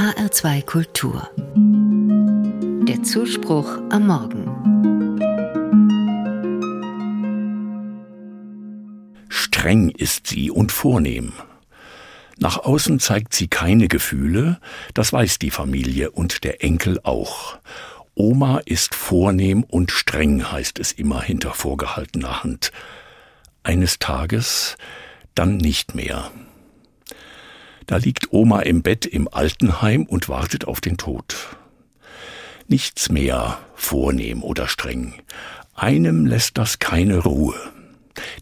HR2 Kultur. Der Zuspruch am Morgen. Streng ist sie und vornehm. Nach außen zeigt sie keine Gefühle, das weiß die Familie und der Enkel auch. Oma ist vornehm und streng, heißt es immer hinter vorgehaltener Hand. Eines Tages dann nicht mehr. Da liegt Oma im Bett im Altenheim und wartet auf den Tod. Nichts mehr vornehm oder streng. Einem lässt das keine Ruhe.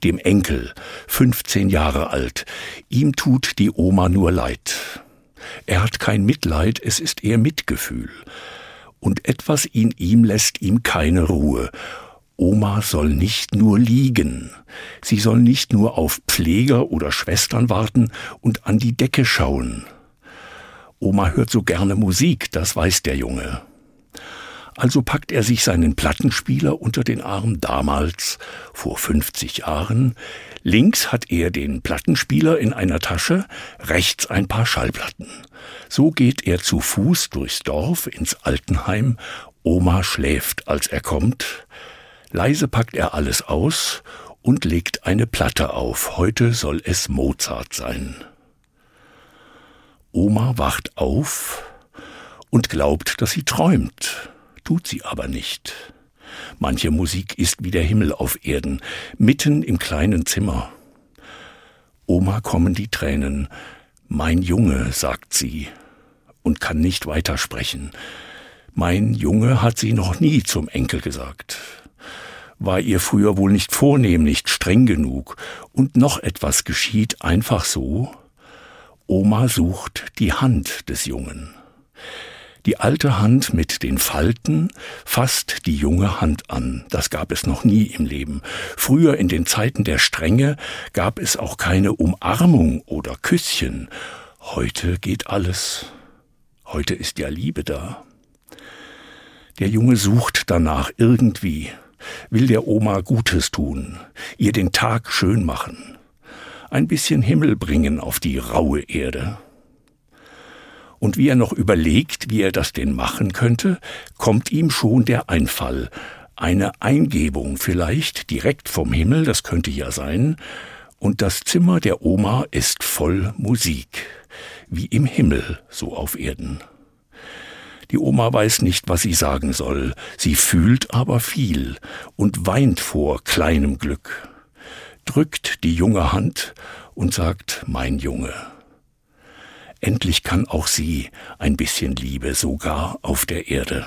Dem Enkel, 15 Jahre alt, ihm tut die Oma nur leid. Er hat kein Mitleid, es ist eher Mitgefühl. Und etwas in ihm lässt ihm keine Ruhe. Oma soll nicht nur liegen, sie soll nicht nur auf Pfleger oder Schwestern warten und an die Decke schauen. Oma hört so gerne Musik, das weiß der Junge. Also packt er sich seinen Plattenspieler unter den Arm damals, vor 50 Jahren. Links hat er den Plattenspieler in einer Tasche, rechts ein paar Schallplatten. So geht er zu Fuß durchs Dorf ins Altenheim. Oma schläft, als er kommt. Leise packt er alles aus und legt eine Platte auf. Heute soll es Mozart sein. Oma wacht auf und glaubt, dass sie träumt, tut sie aber nicht. Manche Musik ist wie der Himmel auf Erden, mitten im kleinen Zimmer. Oma kommen die Tränen. Mein Junge, sagt sie, und kann nicht weitersprechen. Mein Junge hat sie noch nie zum Enkel gesagt war ihr früher wohl nicht vornehm, nicht streng genug. Und noch etwas geschieht einfach so. Oma sucht die Hand des Jungen. Die alte Hand mit den Falten fasst die junge Hand an. Das gab es noch nie im Leben. Früher in den Zeiten der Strenge gab es auch keine Umarmung oder Küsschen. Heute geht alles. Heute ist ja Liebe da. Der Junge sucht danach irgendwie will der Oma Gutes tun, ihr den Tag schön machen, ein bisschen Himmel bringen auf die raue Erde. Und wie er noch überlegt, wie er das denn machen könnte, kommt ihm schon der Einfall, eine Eingebung vielleicht direkt vom Himmel, das könnte ja sein, und das Zimmer der Oma ist voll Musik, wie im Himmel, so auf Erden. Die Oma weiß nicht, was sie sagen soll, sie fühlt aber viel und weint vor kleinem Glück, drückt die junge Hand und sagt Mein Junge. Endlich kann auch sie ein bisschen Liebe sogar auf der Erde.